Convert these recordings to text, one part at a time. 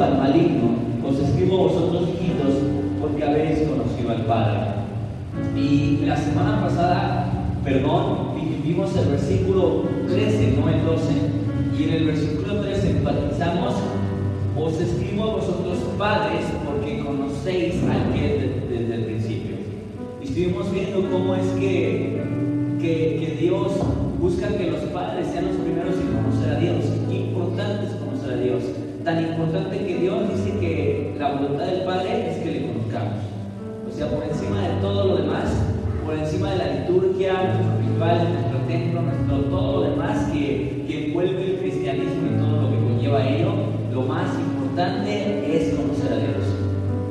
al maligno, os escribo vosotros hijitos, porque habéis conocido al Padre. Y la semana pasada, perdón, vimos el versículo 13, no el 12, y en el versículo 13 enfatizamos, os escribo a vosotros padres, porque conocéis al que desde el principio. Y estuvimos viendo cómo es que, que, que Dios busca que los padres sean los primeros en conocer a Dios. Qué importante es conocer a Dios. Tan importante que Dios dice que la voluntad del Padre es que le conozcamos. O sea, por encima de todo lo demás, por encima de la liturgia, nuestro ritual, nuestro templo, nuestro todo lo demás que, que envuelve el cristianismo y todo lo que conlleva ello, lo más importante es conocer a Dios.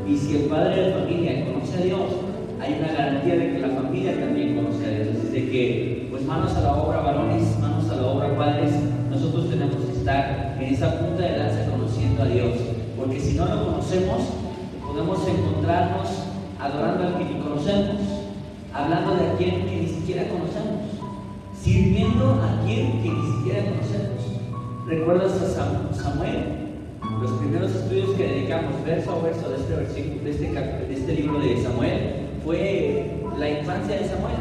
Y si el padre de la familia conoce a Dios, hay una garantía de que la familia también conoce a Dios. Así de que, pues manos a la obra, varones, manos a la obra, padres, nosotros tenemos que estar en esa punta de lanza conociendo a Dios. Porque si no lo conocemos, podemos encontrarnos adorando al que ni conocemos, hablando de a quien que ni siquiera conocemos, sirviendo a quien que ni siquiera conocemos. ¿Recuerdas a Samuel? Los primeros estudios que dedicamos verso a verso de este, versículo, de este, de este libro de Samuel fue la infancia de Samuel.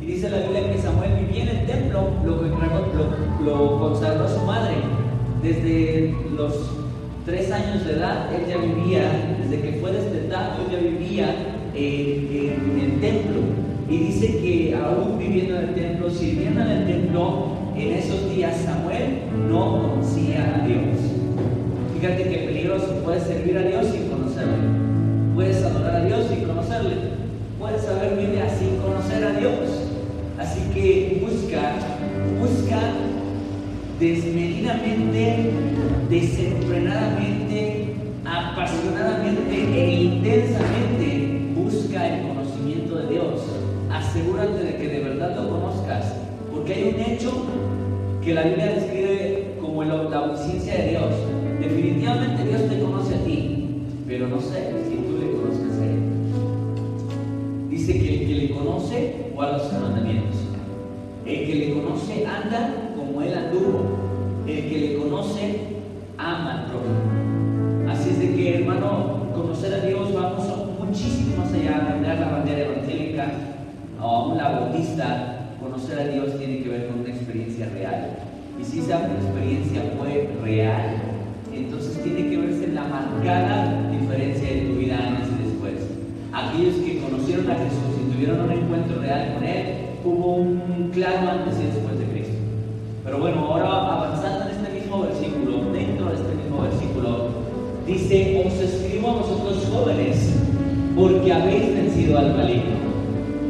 Y dice la Biblia que Samuel vivía en el templo, lo, lo, lo consagró su madre. Desde los tres años de edad, él ya vivía, desde que fue destetado, él ya vivía en, en el templo. Y dice que aún viviendo en el templo, sirviendo en el templo, en esos días Samuel no conocía a Dios. Fíjate qué peligroso, puedes servir a Dios sin conocerle. Puedes adorar a Dios sin conocerle. Puedes saber Biblia sin conocer a Dios. Así que busca, busca desmedidamente, desenfrenadamente, apasionadamente e intensamente, busca el conocimiento de Dios. Asegúrate de que de verdad lo conozcas, porque hay un hecho que la Biblia describe como la ausencia de Dios. Definitivamente Dios te conoce a ti, pero no sé si tú le conozcas a Él. Dice que el que le conoce guarda sus mandamientos. El que le conoce anda como Él anduvo. El que le conoce ama al prójimo. Así es de que, hermano, conocer a Dios vamos muchísimo más allá de aprender la bandera evangélica o aún la bautista. Conocer a Dios tiene que ver con una experiencia real. Y si esa experiencia fue real, entonces tiene que verse la marcada diferencia de tu vida antes y después. Aquellos que conocieron a Jesús y tuvieron un encuentro real con Él, hubo un claro antes y después de Cristo. Pero bueno, ahora avanzando en este mismo versículo, dentro de este mismo versículo, dice, os escribo a vosotros jóvenes, porque habéis vencido al maligno.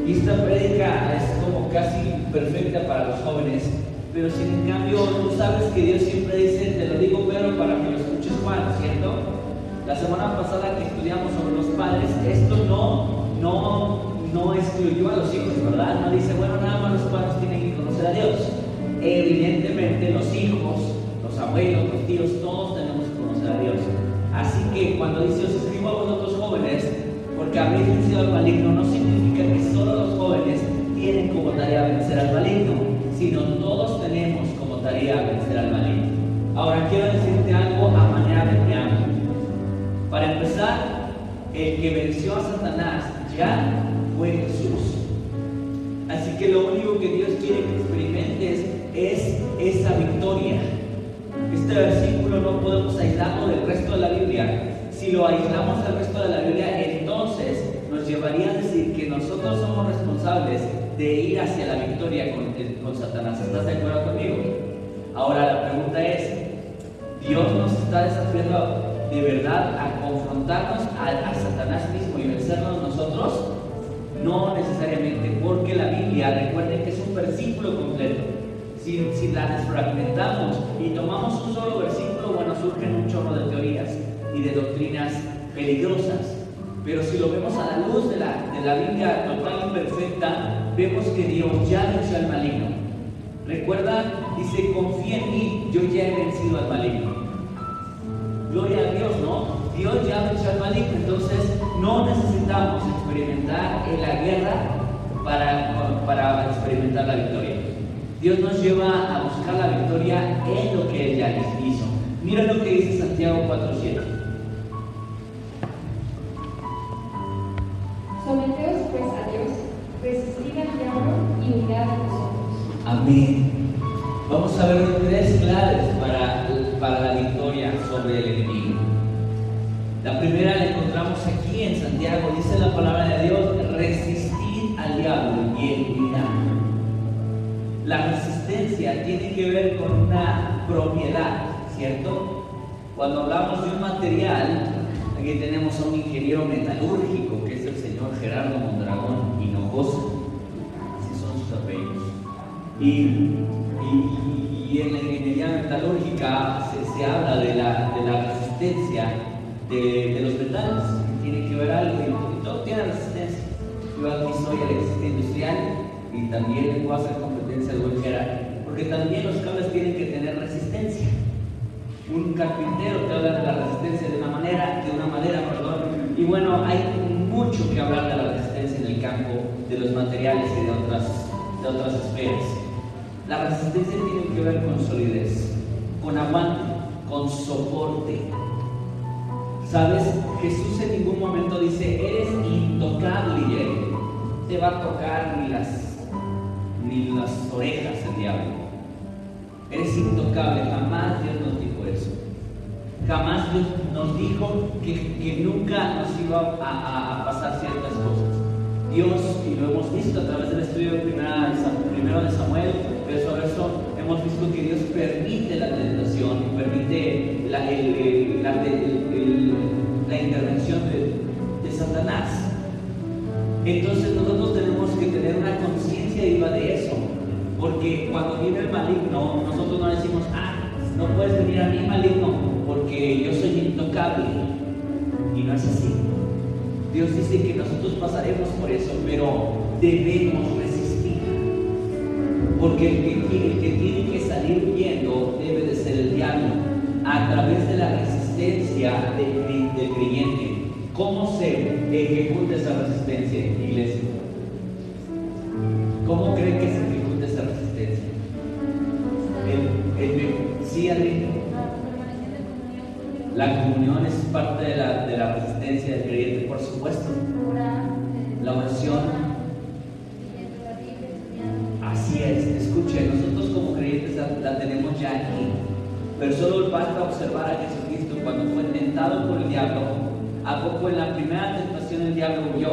Y esta prédica es como casi perfecta para los jóvenes, pero sin en cambio tú sabes que Dios siempre dice, te lo digo pero para que lo escuches Juan, ¿cierto? La semana pasada que estudiamos sobre los padres, esto no, no, no excluyó a los hijos, ¿verdad? No dice, bueno, nada más los padres tienen que conocer a Dios. Evidentemente los hijos, los abuelos, los tíos, todos tenemos que conocer a Dios. Así que cuando dice, os escribo a vosotros jóvenes, porque habéis vencido al maligno, no significa que solo los jóvenes tienen como tarea vencer al maligno, sino todos tenemos como tarea vencer al maligno. Ahora quiero decirte algo a manera de preámbulo. Para empezar, el que venció a Satanás ya fue Jesús. Así que lo único que Dios quiere que experimentes es esa victoria. Este versículo no podemos aislarlo del resto de la Biblia. Si lo aislamos del resto de la Biblia, entonces nos llevaría a decir que nosotros somos responsables de ir hacia la victoria con, con Satanás. ¿Estás de acuerdo conmigo? Ahora la pregunta es, ¿Dios nos está desafiando de verdad a confrontarnos a, a Satanás mismo y vencernos nosotros? No necesariamente, porque la Biblia, recuerden que es un versículo completo. Si, si, la desfragmentamos y tomamos un solo versículo, bueno, surgen un chorro de teorías y de doctrinas peligrosas. Pero si lo vemos a la luz de la, de la Biblia total y perfecta, vemos que Dios ya venció al maligno. Recuerda, dice, confía en mí, yo ya he vencido al maligno. Gloria a Dios, ¿no? Dios ya venció al maligno, entonces no necesitamos experimentar en la guerra para, para experimentar la victoria. Dios nos lleva a buscar la victoria en lo que Él ya hizo. Mira lo que dice Santiago 4.7. Someteos pues a Dios, resistid al diablo y huirá de vosotros. Amén. Vamos a ver tres claves para que ver con una propiedad, ¿cierto? Cuando hablamos de un material, aquí tenemos a un ingeniero metalúrgico, que es el señor Gerardo Mondragón Hinojosa, así son sus apellidos. Y, y, y, en la ingeniería metalúrgica se, se habla de la, de la resistencia de, de, los metales, tiene que ver algo, y, todo tiene resistencia. Yo aquí soy electricista industrial y también puedo hacer competencia al buen Gerardo, porque también los cables tienen que tener resistencia. Un carpintero te habla de la resistencia de una manera, de una manera, perdón. Y bueno, hay mucho que hablar de la resistencia en el campo de los materiales y de otras, de otras esferas. La resistencia tiene que ver con solidez, con aguante, con soporte. ¿Sabes? Jesús en ningún momento dice, eres intocable, y te va a tocar ni las, ni las orejas el diablo. Eres intocable, jamás Dios nos dijo eso. Jamás Dios nos dijo que, que nunca nos iba a, pasar ciertas cosas. Dios, y lo hemos visto a través del estudio primero de Samuel, verso a verso, hemos visto que Dios permite la tentación, permite la, la, intervención de, de Satanás. Entonces nosotros tenemos que tener una conciencia. Cuando viene el maligno, nosotros no decimos, ah, no puedes venir a mí maligno porque yo soy intocable. Y no es así. Dios dice que nosotros pasaremos por eso, pero debemos resistir. Porque el que, el que tiene que salir huyendo debe de ser el diablo a través de la resistencia del, creyente. ¿Cómo se ejecuta esa resistencia, iglesia? ¿Cómo creen que se La comunión es parte de la, de la resistencia del creyente, por supuesto. La oración. Así es, escuche, nosotros como creyentes la, la tenemos ya aquí. Pero solo basta observar a Jesucristo cuando fue tentado por el diablo. ¿A poco en la primera tentación el diablo huyó?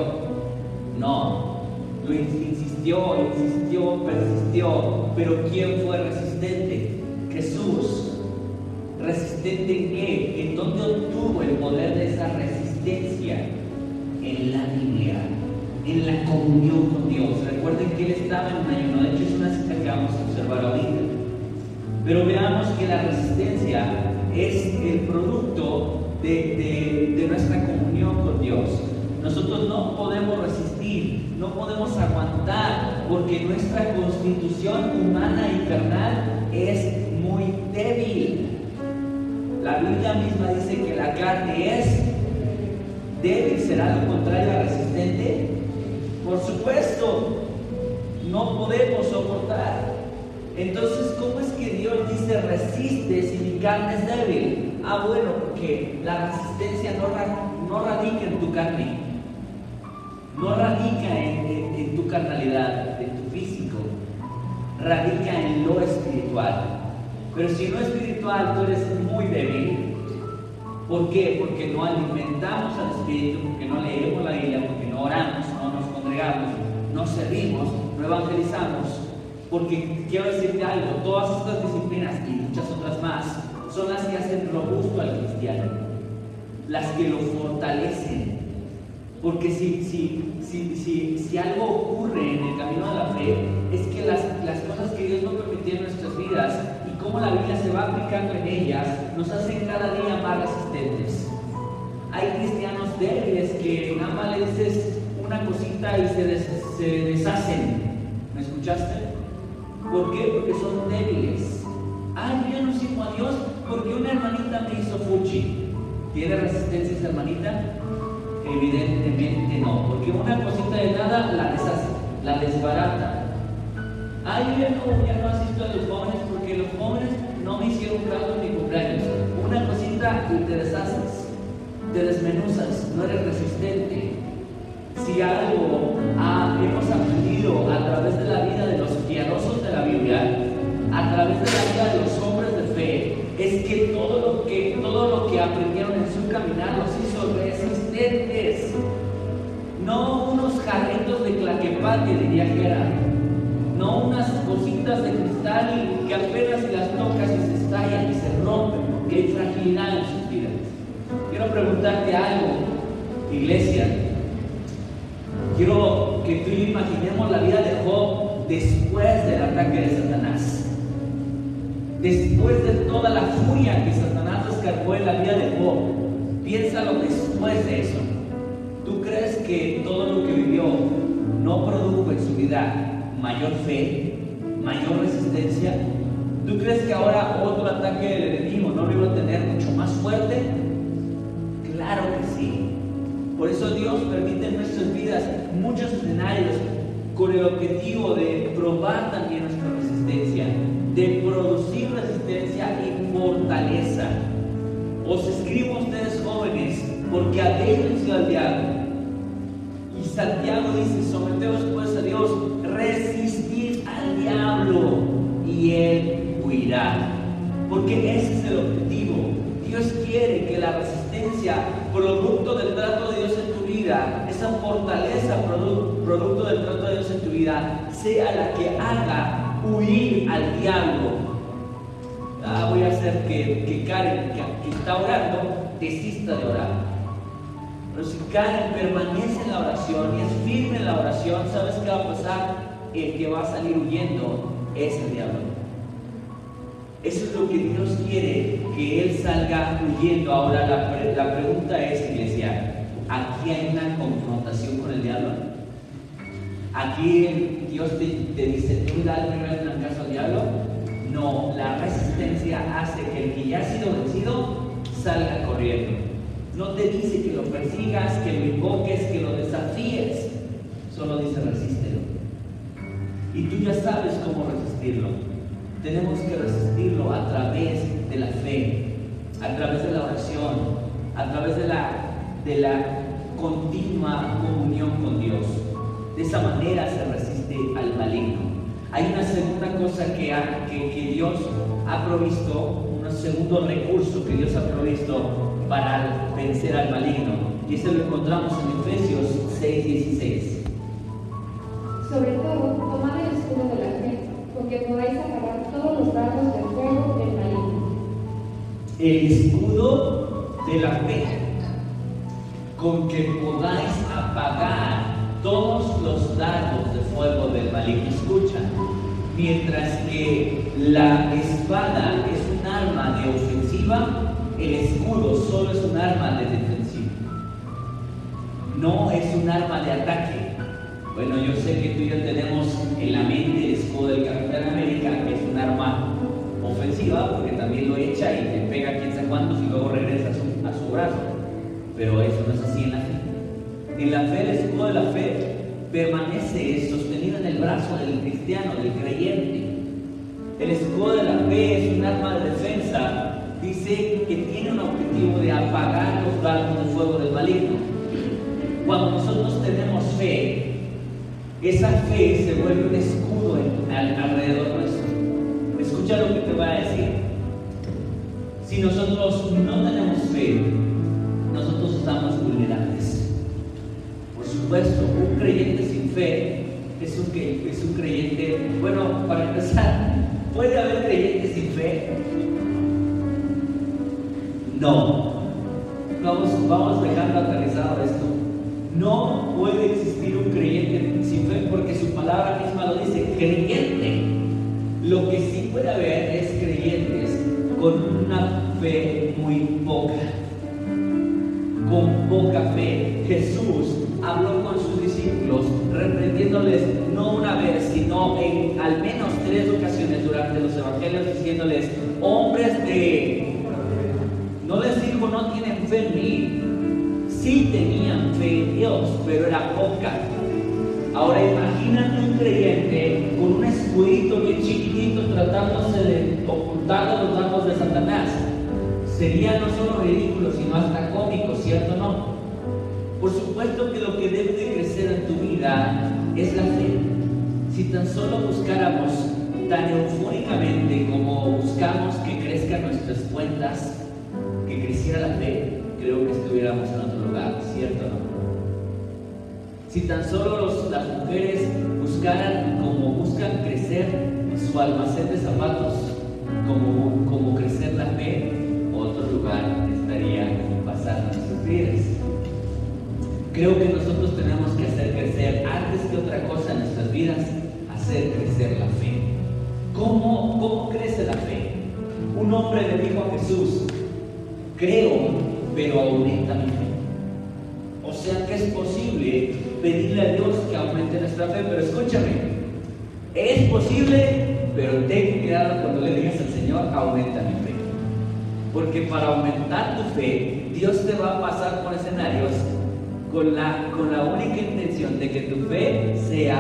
No, lo insistió, insistió, persistió. Pero ¿quién fue resistente? Jesús. ¿Resistente en qué? ¿En dónde obtuvo el poder de esa resistencia? En la Biblia, en la comunión con Dios. Recuerden que él estaba en un ayuno. De hecho, es una cita que vamos a observar ahorita. Pero veamos que la resistencia es el producto de, nuestra comunión con Dios. Nosotros no podemos resistir, no podemos aguantar, porque nuestra constitución humana y carnal es muy débil. La Biblia misma dice que la carne es débil, será lo contrario a resistente. Por supuesto, no podemos soportar. Entonces, ¿cómo es que Dios dice resiste si mi carne es débil? Ah, bueno, porque la resistencia no, no radica en tu carne, no radica en, tu carnalidad, en tu físico, radica en lo espiritual. Pero si no espiritual, tú eres muy débil. ¿Por qué? Porque no alimentamos al espíritu, porque no leemos la Biblia, porque no oramos, no nos congregamos. no servimos, no evangelizamos, porque quiero decirte algo, todas estas disciplinas y muchas otras más son las que hacen robusto al cristiano, las que lo fortalecen. Porque si, si, si, si, si algo ocurre en el camino de la fe, es que las, las cosas que Dios nos permitió en nuestras vidas cómo la Biblia se va aplicando en ellas, nos hacen cada día más resistentes. Hay cristianos débiles que nada más le dices una cosita y se, se deshacen. ¿Me escuchaste? ¿Por qué? Porque son débiles. Ay, yo no sirvo a Dios porque una hermanita me hizo fuchi. ¿Tiene resistencia esa hermanita? Evidentemente no, porque una cosita de nada la deshace, la desbarata. Ay, yo no, ya no asisto a los jóvenes porque los jóvenes no me hicieron caso en mi cumpleaños. Una cosita y te deshaces, te desmenuzas, no eres resistente. Si algo ah, hemos aprendido a través de la vida de los piadosos de la Biblia, a través de la vida de los hombres de fe, es que todo lo que, todo lo que aprendieron en su caminar los hizo resistentes. No unos jarritos de claquepate, diría que era. No unas cositas de cristal que apenas las tocas y se estallan y se rompen, porque hay fragilidad en sus vidas. Quiero preguntarte algo, iglesia. Quiero que tú imaginemos la vida de Job después del ataque de Satanás. Después de toda la furia que Satanás descargó en la vida de Job, piénsalo después de eso. ¿Tú crees que todo lo que vivió no produjo en su vida mayor fe, mayor resistencia? ¿Tú crees que ahora otro ataque del enemigo no lo iba a tener mucho más fuerte? Claro que sí. Por eso Dios permite en nuestras vidas muchos escenarios con el objetivo de probar también nuestra resistencia, de producir resistencia y fortaleza. Os escribo a ustedes jóvenes, porque habéis vencido al diablo. Y Santiago dice, someteos pues a Dios, Porque ese es el objetivo. Dios quiere que la resistencia, producto del trato de Dios en tu vida, esa fortaleza, producto del trato de Dios en tu vida, sea la que haga huir al diablo. Ah, voy a hacer que, que Karen, que, que está orando, desista de orar. Pero si Karen permanece en la oración y es firme en la oración, ¿sabes qué va a pasar? El que va a salir huyendo es el diablo. Eso es lo que Dios quiere, que Él salga huyendo. Ahora la, la pregunta es, iglesia, ¿aquí hay una confrontación con el diablo? Aquí Dios te, dice, ¿tú primero en caso al diablo? No, la resistencia hace que el que ya ha sido vencido salga corriendo. No te dice que lo persigas, que lo invoques, que lo desafíes. Solo dice resístelo. Y tú ya sabes cómo resistirlo. Tenemos que resistirlo a través de la fe, a través de la oración, a través de la, de la continua comunión con Dios. De esa manera se resiste al maligno. Hay una segunda cosa que, ha, que, que Dios ha provisto, un segundo recurso que Dios ha provisto para vencer al maligno. Y eso lo encontramos en Efesios 6, 16. Sobre todo, tomad el escudo de la fe, con que podáis todos los dardos del fuego del maligno. El escudo de la fe, con que podáis apagar todos los dardos de fuego del maligno. Escucha, mientras que la espada es un arma de ofensiva, el escudo solo es un arma de defensiva. No es un arma de ataque. Bueno, yo sé que tú y yo tenemos en la mente el escudo del Capitán América, que es un arma ofensiva, porque también lo echa y te pega quién sabe cuántos y luego regresa a su, a su brazo. Pero eso no es así en la fe. En la fe, el escudo de la fe permanece sostenido en el brazo del cristiano, del creyente. El escudo de la fe es un arma de defensa. Dice que tiene un objetivo de apagar los dardos de fuego del maligno. Cuando nosotros tenemos fe, esa fe se vuelve un escudo alrededor nuestro. Escucha lo que te voy a decir. Si nosotros no tenemos fe, nosotros estamos vulnerables. Por supuesto, un creyente sin fe es un, es un creyente, bueno, para empezar, ¿puede haber creyentes sin fe? No. Vamos, vamos dejando aterrizado esto. No puede existir Sería no solo ridículo, sino hasta cómico, ¿cierto o no? Por supuesto que lo que debe de crecer en tu vida es la fe. Si tan solo buscáramos tan eufóricamente como buscamos que crezcan nuestras cuentas, que creciera la fe, creo que estuviéramos en otro lugar, ¿cierto o no? Si tan solo las mujeres buscaran como buscan crecer su almacén de zapatos, como, como crecer la fe, otro lugar estaría pasando sus vidas. Creo que nosotros tenemos que hacer crecer, antes que otra cosa en nuestras vidas, hacer crecer la fe. ¿Cómo, cómo crece la fe? Un hombre le dijo a Jesús, creo, pero aumenta mi fe. O sea que es posible pedirle a Dios que aumente nuestra fe, pero escúchame, es posible, pero ten cuidado cuando le digas al Señor, aumenta mi fe. Porque para aumentar tu fe, Dios te va a pasar por escenarios con la, con la única intención de que tu fe sea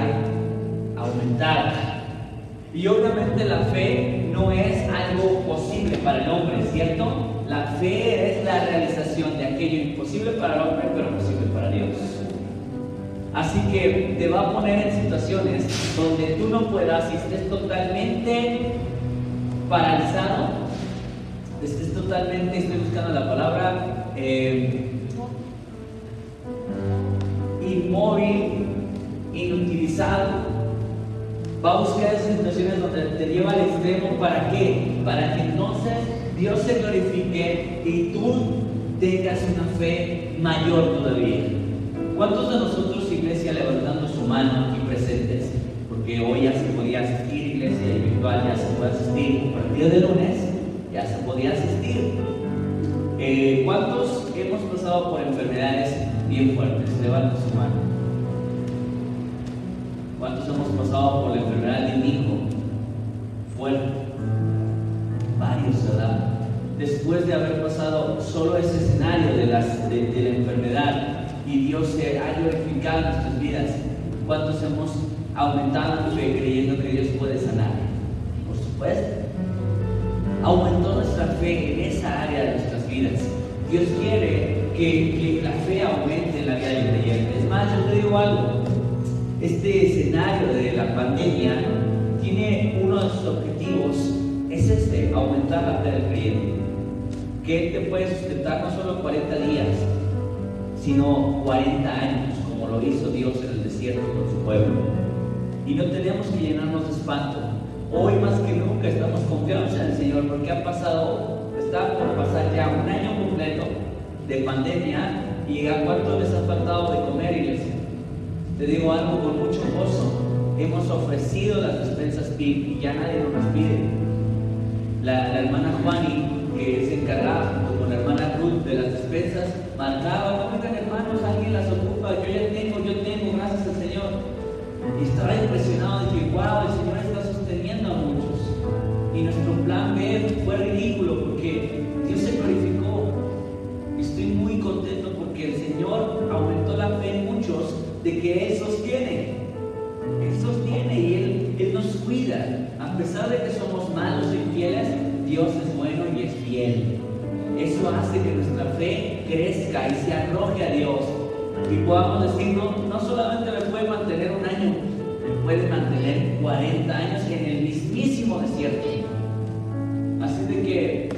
aumentada. Y obviamente la fe no es algo posible para el hombre, ¿cierto? La fe es la realización de aquello imposible para el hombre, pero posible para Dios. Así que te va a poner en situaciones donde tú no puedas y estés totalmente paralizado, estés totalmente, estoy buscando la palabra, eh, inmóvil, inutilizado. Va a buscar esas situaciones donde te lleva al extremo. ¿Para qué? Para que entonces Dios se glorifique y tú tengas una fe mayor todavía. ¿Cuántos de nosotros, iglesia, levantando su mano aquí presentes? Porque hoy ya se podía asistir, iglesia virtual ya se puede asistir. A partir de lunes podía asistir. Eh, ¿Cuántos hemos pasado por enfermedades bien fuertes? Levanta su mano. ¿Cuántos hemos pasado por la enfermedad de mi hijo? Fuerte. Varios, ¿verdad? Después de haber pasado solo ese escenario de, las, la enfermedad y Dios se ha glorificado en nuestras vidas, ¿cuántos hemos aumentado en fe creyendo que Dios puede sanar? Por supuesto. Aumentó nuestra fe en esa área de nuestras vidas. Dios quiere que, la fe aumente en la vida del creyente. Es más, yo te digo algo, este escenario de la pandemia tiene uno de sus objetivos, es este, aumentar la fe del creyente. Que Él te puede sustentar no solo 40 días, sino 40 años, como lo hizo Dios en el desierto con su pueblo. Y no tenemos que llenarnos de espanto. Hoy más que estamos confiados en el Señor porque ha pasado, está por pasar ya un año completo de pandemia y a cuánto les ha faltado de comer, iglesia. Te digo algo con mucho gozo. Hemos ofrecido las despensas PIB y ya nadie nos las pide. La, la hermana Juani, que se encargaba junto con la hermana Ruth de las despensas, marcaba, no vengan hermanos, alguien las ocupa, yo ya tengo, yo tengo, gracias al Señor. Y estaba impresionado que, wow, el Señor sosteniendo a muchos. Y nuestro plan B fue ridículo porque Dios se glorificó. Estoy muy contento porque el Señor aumentó la fe en muchos de que Él sostiene. Él sostiene y Él, Él nos cuida. A pesar de que somos malos e infieles, Dios es bueno y es fiel. Eso hace que nuestra fe crezca y se arroje a Dios. Y podamos decir, no, solamente me puede mantener un año, puede mantener 40 años en el mismísimo desierto. Así de que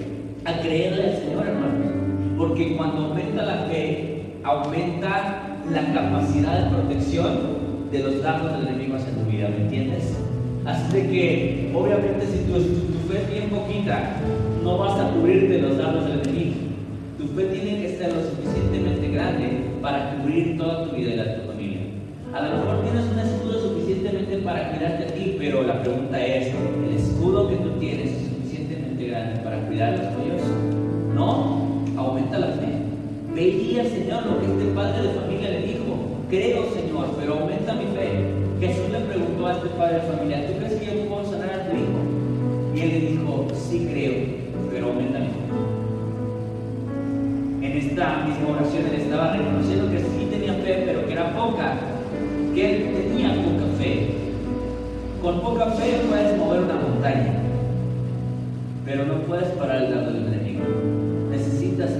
a creerle al Señor, hermanos. Porque cuando aumenta la fe, aumenta la capacidad de protección de los dardos del enemigo hacia tu vida, ¿me entiendes? Así de que, obviamente, si tu, tu fe es bien poquita, no vas a cubrirte los dardos del enemigo. Tu fe tiene que ser lo suficientemente grande para cubrir toda tu vida y la de tu familia. A lo mejor tienes un escudo suficientemente para cuidarte a ti, pero la pregunta es, ¿el escudo que tú tienes es suficientemente grande para cuidar los tuyos? No, aumenta la fe. Veía, Señor, lo que este padre de familia le dijo. Creo, Señor, pero aumenta mi fe. Jesús le preguntó a este padre de familia, ¿tú crees que yo puedo sanar a tu hijo? Y él le dijo, sí creo, pero aumenta mi fe. En esta misma oración él estaba reconociendo que sí tenía fe, pero que era poca, que él tenía poca fe. Con poca fe puedes mover una montaña, pero no puedes parar el lado del enemigo. Necesitas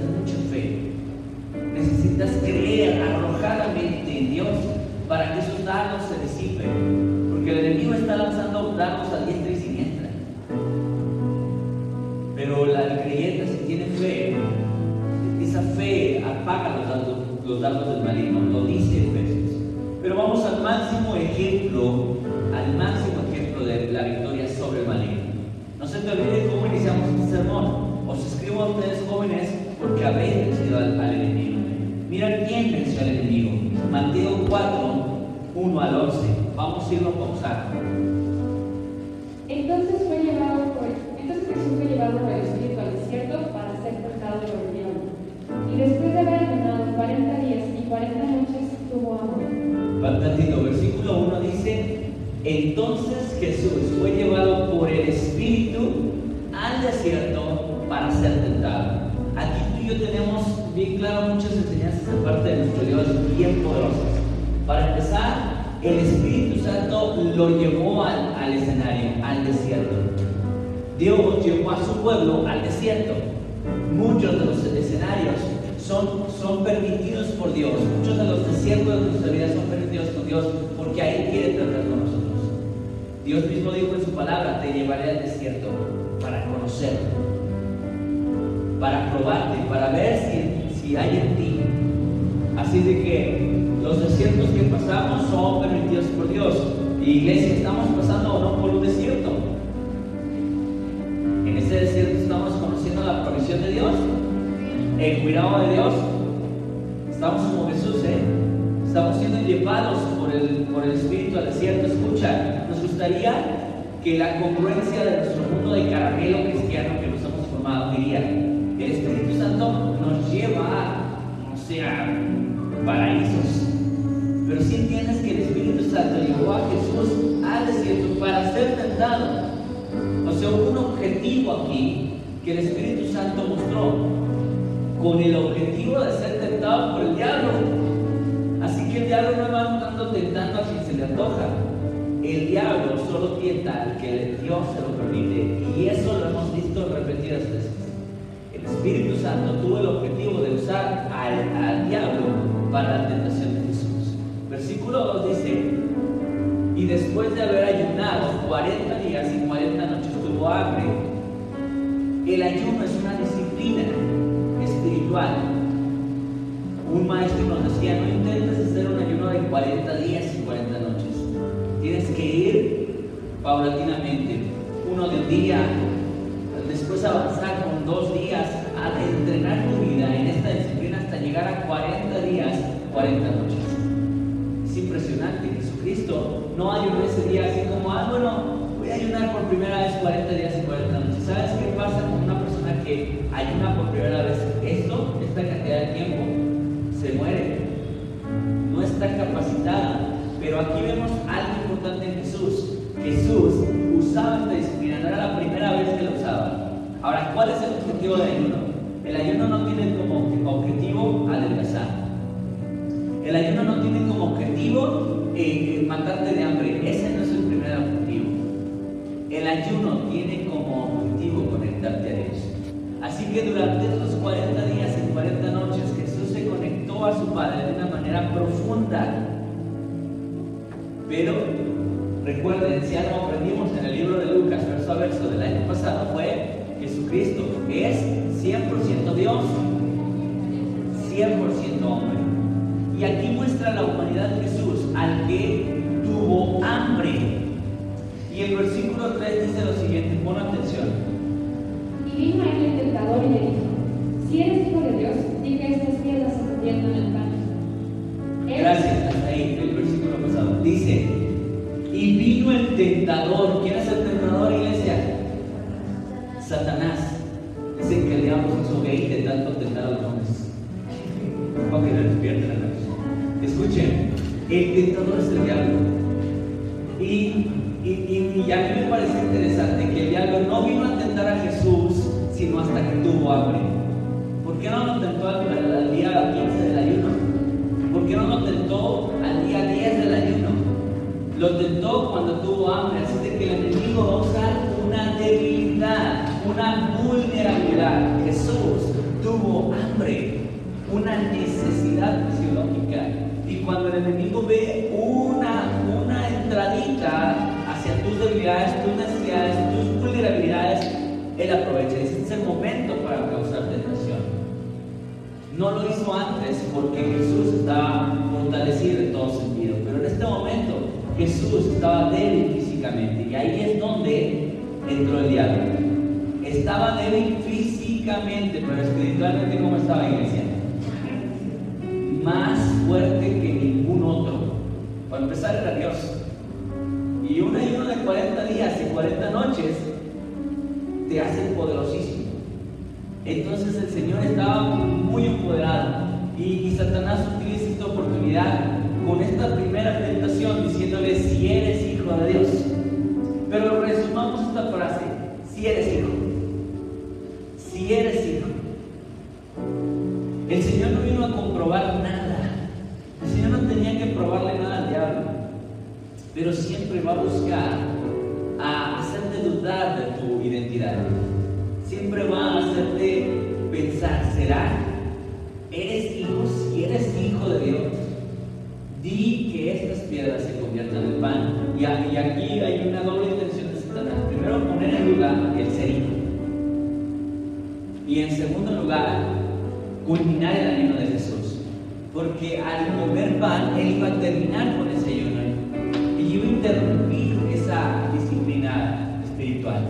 Vamos a al, escenario, al desierto. Dios llevó a su pueblo al desierto. Muchos de los escenarios son, son permitidos por Dios. Muchos de los desiertos de nuestra vida son permitidos por Dios porque ahí quiere tratar con nosotros. Dios mismo dijo en su palabra, te llevaré al desierto para conocerte, para probarte, para ver si, si hay en provisión de Dios, el cuidado de Dios. Estamos como Jesús, ¿eh? Estamos siendo llevados por el, por el Espíritu al desierto. Escucha, nos gustaría que la congruencia de nuestro mundo de caramelo cristiano que nos hemos formado diría, el Espíritu Santo nos lleva a, no paraísos. Pero si entiendes que el Espíritu Santo llevó a Jesús al desierto para ser tentado. O sea, un objetivo aquí que el Espíritu Santo mostró con el objetivo de ser tentado por el diablo. Así que el diablo no va andando tentando a quien se le antoja. El diablo solo tienta al que Dios se lo permite. Y eso lo hemos visto repetidas veces. El Espíritu Santo tuvo el objetivo de usar al, al diablo para la tentación de Jesús. Versículo 2 dice, y después de haber ayunado 40 días y 40 noches tuvo hambre. El ayuno es una disciplina espiritual. Un maestro nos decía, no intentes hacer un ayuno de 40 días y 40 noches. Tienes que ir paulatinamente, uno de un día, después avanzar con dos días, a entrenar tu vida en esta disciplina hasta llegar a 40 días, 40 noches. Es impresionante, Jesucristo no ayunó ese día así como, ah, bueno, voy a ayunar por primera vez 40 días y 40 noches. ¿Sabes qué pasa con una persona que ayuna por primera vez? Esto, esta cantidad de tiempo, se muere. No está capacitada. Pero aquí vemos algo importante en Jesús. Jesús usaba esta disciplina, no era la primera vez que la usaba. Ahora, ¿cuál es el objetivo del ayuno? El ayuno no tiene como objetivo adelgazar. El ayuno no tiene como objetivo eh, matarte de hambre. Ese ayuno tiene como objetivo conectarte a Dios. Así que durante estos 40 días y 40 noches Jesús se conectó a su Padre de una manera profunda. Pero recuerden, si algo aprendimos en el libro de Lucas, verso a verso del año pasado, fue Jesucristo, es 100% Dios, 100% hombre. Y aquí muestra la humanidad de Jesús, al que el versículo 3 dice lo siguiente, pon atención. Y vino a él el tentador y le dijo, si eres hijo de Dios, di que estas piedras se conviertan en pan. Él- Gracias, hasta ahí, el versículo pasado. Dice, y vino el tentador. ¿Quién es el tentador, iglesia? Satanás. Dicen que el diablo hizo gay de tanto a mí me parece interesante que el diablo no vino a tentar a Jesús, sino hasta que tuvo hambre. ¿Por qué no lo tentó al, día 15 del ayuno? ¿Por qué no lo tentó al día 10 del ayuno? Lo tentó cuando tuvo hambre, así de que el enemigo va a usar una debilidad, una vulnerabilidad. Jesús tuvo hambre, una necesidad fisiológica. Y cuando el enemigo ve una, una entradita tus debilidades, tus necesidades, tus vulnerabilidades, él aprovecha. Dice, es el momento para causar tentación. No lo hizo antes porque Jesús estaba fortalecido en todo sentido, pero en este momento Jesús estaba débil físicamente y ahí es donde entró el diablo. Estaba débil físicamente, pero espiritualmente ¿cómo estaba iglesia? Más fuerte que ningún otro. Para empezar era Dios. 40 días y 40 noches te hace poderosísimo. Entonces el Señor estaba muy empoderado y Satanás utiliza esta oportunidad con esta primera tentación diciéndole si eres hijo de Dios. Pero resumamos esta frase, si eres hijo. Si eres hijo. El Señor no vino a comprobar nada. El Señor no tenía que probarle nada al diablo. Pero siempre va a buscar siempre va a hacerte pensar, ¿será? ¿Eres hijo? Si eres hijo de Dios, di que estas piedras se conviertan en pan. Y, aquí hay una doble intención de Satanás. Primero, poner en duda el ser hijo. Y en segundo lugar, culminar el ayuno de Jesús. Porque al comer pan, él iba a terminar con ese ayuno. Y iba a interrumpir esa disciplina espiritual.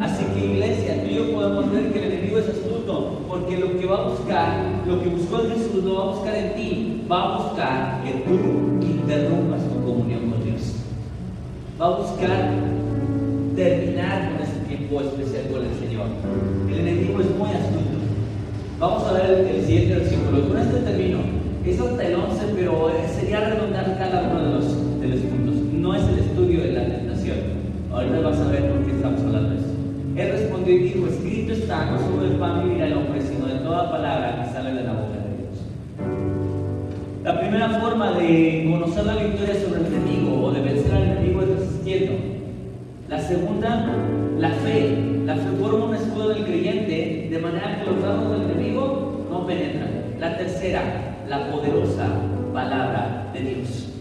Así que iglesia, tú y yo podemos ver que el enemigo es astuto, porque lo que va a buscar, lo que buscó en Jesús, lo va a buscar en ti, va a buscar que tú interrumpas tu comunión con Dios. Va a buscar terminar con ese tiempo especial con el Señor. El enemigo es muy astuto. Vamos a ver el, el siguiente versículo. Con este termino. Es hasta el 11, pero sería redondar cada uno de los, de los puntos. No es el estudio de la tentación. Ahorita vas a ver Y dijo, escrito está, no solo del pan vivirá el hombre, sino de toda palabra que sale de la boca de Dios. La primera forma de conocer la victoria sobre el enemigo o de vencer al enemigo es resistiendo. La segunda, la fe. La fe forma un escudo del creyente de manera que los dardos del enemigo no penetran. La tercera, la poderosa palabra de Dios.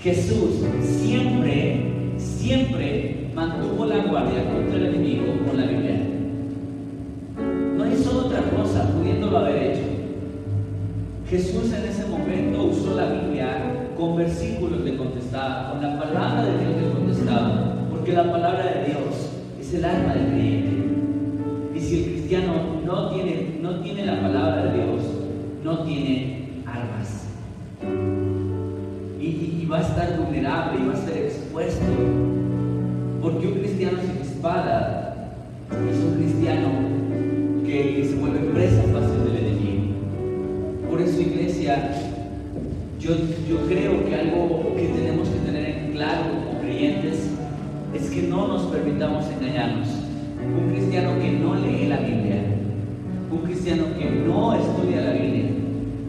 Jesús siempre, siempre mantuvo la guardia contra el enemigo con la Biblia. No hizo otra cosa pudiéndolo haber hecho. Jesús en ese momento usó la Biblia con versículos de contestaba, con la palabra de Dios de contestaba, porque la palabra de Dios es el alma del creyente. Y si el cristiano no tiene, no tiene la palabra de Dios, no tiene armas. Y, y- y va a estar vulnerable y va a ser expuesto. Porque un cristiano sin espada es un cristiano que, se vuelve presa fácil del enemigo. Por eso, iglesia, yo, yo creo que algo que tenemos que tener en claro como creyentes es que no nos permitamos engañarnos. Un cristiano que no lee la Biblia, un cristiano que no estudia la Biblia,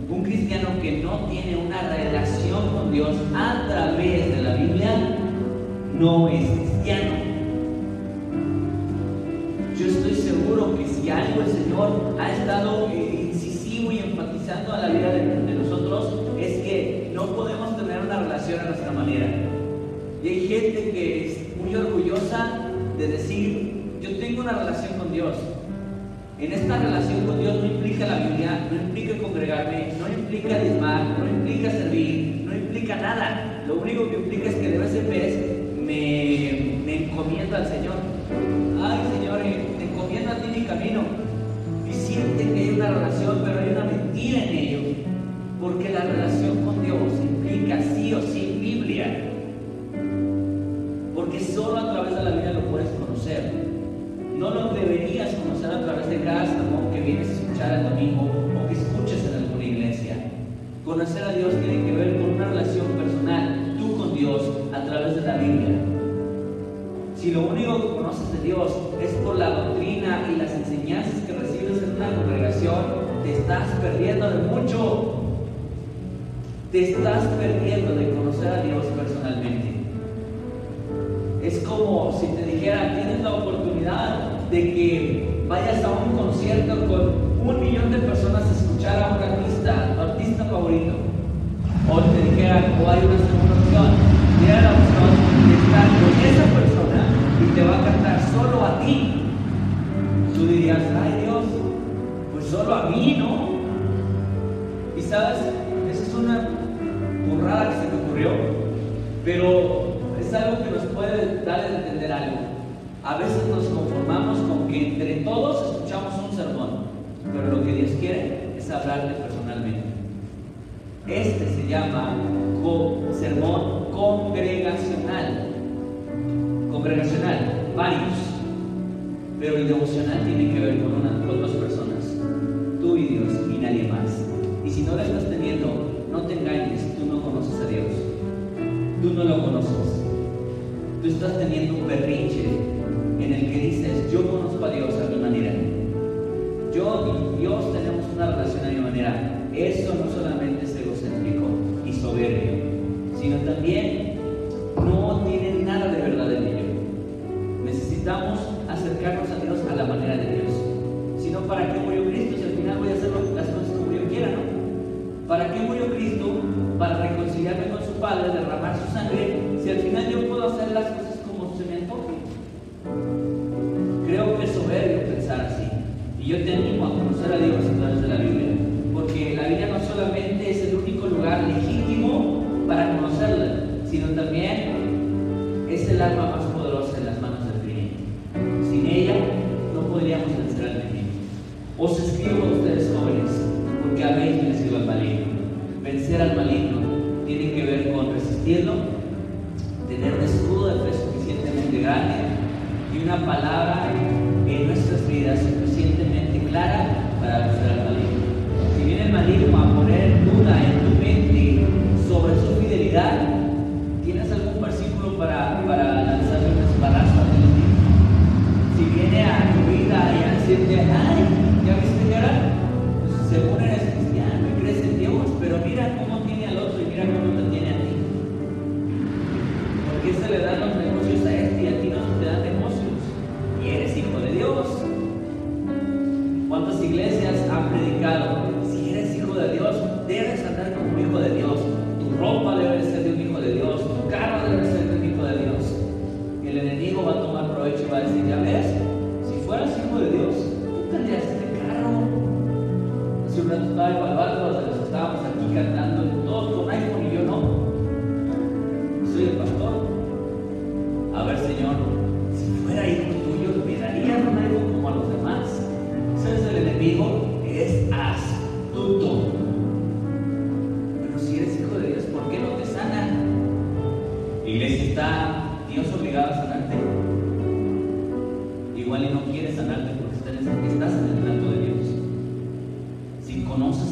un cristiano que no tiene una relación con Dios a través de la Biblia, no es cristiano. Yo estoy seguro que si algo el Señor ha estado eh, incisivo y enfatizando a la vida de, nosotros es que no podemos tener una relación a nuestra manera. Y hay gente que es muy orgullosa de decir, yo tengo una relación con Dios. En esta relación con Dios no implica la Biblia, no implica congregarme, no implica diezmar, no implica servir, no implica nada. Lo único que implica es que de vez en vez me, me encomienda al Señor. Ay, Señor, eh, te encomiendo a ti mi camino. Y siente que hay una relación, pero hay una mentira en ello. Porque la relación con Dios implica sí o sí Biblia. Porque solo a través de la Biblia lo puedes conocer. No lo deberías conocer a través de cada sermón que vienes a escuchar el domingo o que escuches en alguna iglesia. Conocer a Dios tiene que ver con una relación personal, Dios, a través de la Biblia. Si lo único que conoces de Dios es por la doctrina y las enseñanzas que recibes en una congregación, te estás perdiendo de mucho. Te estás perdiendo de conocer a Dios personalmente. Es como si te dijera, tienes la oportunidad de que vayas a un concierto con un millón de personas a escuchar a un artista, tu artista favorito. O te dijera, o hay una segunda opción, la opción de con esa persona y te va a cantar solo a ti. Tú dirías, ay Dios, pues solo a mí, ¿no? Y sabes, esa es una burrada que se me ocurrió, pero es algo que nos puede dar a entender algo. A veces nos conformamos con que entre todos escuchamos un sermón, pero lo que Dios quiere es hablarte personalmente. Este se llama sermón congregacional. Congregacional, varios. Pero el devocional tiene que ver con, una, con dos personas, tú y Dios y nadie más. Y si no lo estás teniendo, no te engañes, tú no conoces a Dios. Tú no lo conoces. Tú estás teniendo un berrinche en el que dices, yo conozco a Dios a mi manera. Yo y Dios tenemos una relación a mi manera. Eso no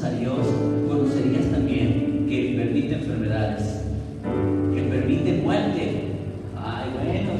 a Dios, conocerías también que Él permite enfermedades, que permite muerte. Ay, bueno,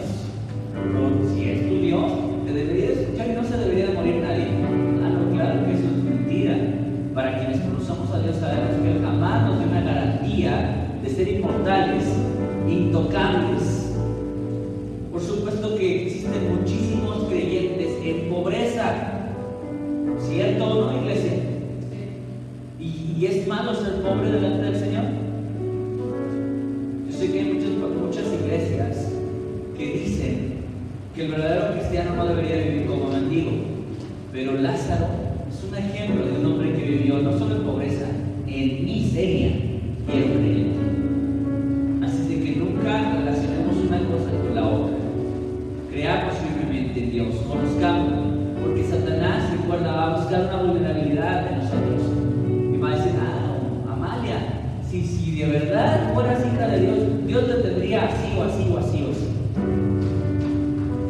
así o así o así o así.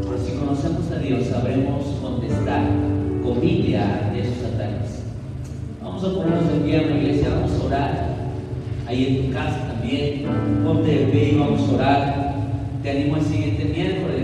Pero si conocemos a Dios, sabremos contestar con Biblia de esos ataques. Vamos a ponernos en pie en la iglesia, vamos a orar. Ahí en tu casa también, ponte de pie y vamos a orar. Te animo al siguiente miércoles.